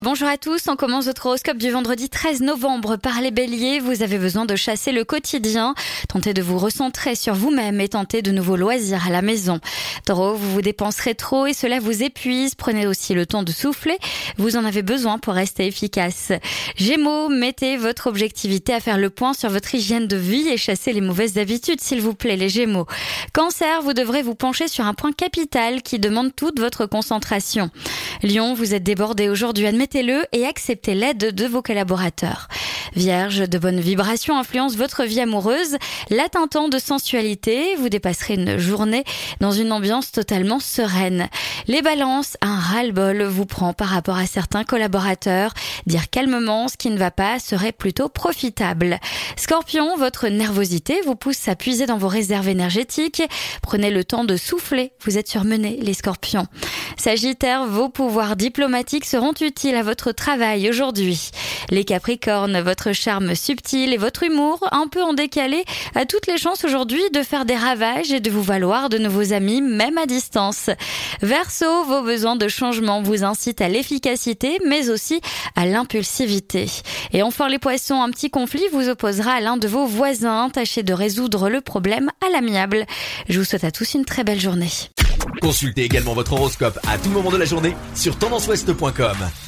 Bonjour à tous, on commence votre horoscope du vendredi 13 novembre par les béliers. Vous avez besoin de chasser le quotidien, tentez de vous recentrer sur vous-même et tentez de nouveaux loisirs à la maison. Taureau, vous vous dépenserez trop et cela vous épuise, prenez aussi le temps de souffler, vous en avez besoin pour rester efficace. Gémeaux, mettez votre objectivité à faire le point sur votre hygiène de vie et chassez les mauvaises habitudes s'il vous plaît les Gémeaux. Cancer, vous devrez vous pencher sur un point capital qui demande toute votre concentration. Lion, vous êtes débordé aujourd'hui, admettez-le et acceptez l'aide de vos collaborateurs. Vierge, de bonnes vibrations influencent votre vie amoureuse, l'attentant de sensualité, vous dépasserez une journée dans une ambiance totalement sereine. Les balances, un ras-le-bol vous prend par rapport à certains collaborateurs, dire calmement ce qui ne va pas serait plutôt profitable. Scorpion, votre nervosité vous pousse à puiser dans vos réserves énergétiques, prenez le temps de souffler, vous êtes surmenés les scorpions. Sagittaire, vos pouvoirs diplomatiques seront utiles à votre travail aujourd'hui. Les Capricornes, votre charme subtil et votre humour, un peu en décalé, a toutes les chances aujourd'hui de faire des ravages et de vous valoir de nouveaux amis, même à distance. Verseau, vos besoins de changement vous incitent à l'efficacité, mais aussi à l'impulsivité. Et enfin les poissons, un petit conflit vous opposera à l'un de vos voisins. Tâchez de résoudre le problème à l'amiable. Je vous souhaite à tous une très belle journée. Consultez également votre horoscope à tout moment de la journée sur tendanceouest.com.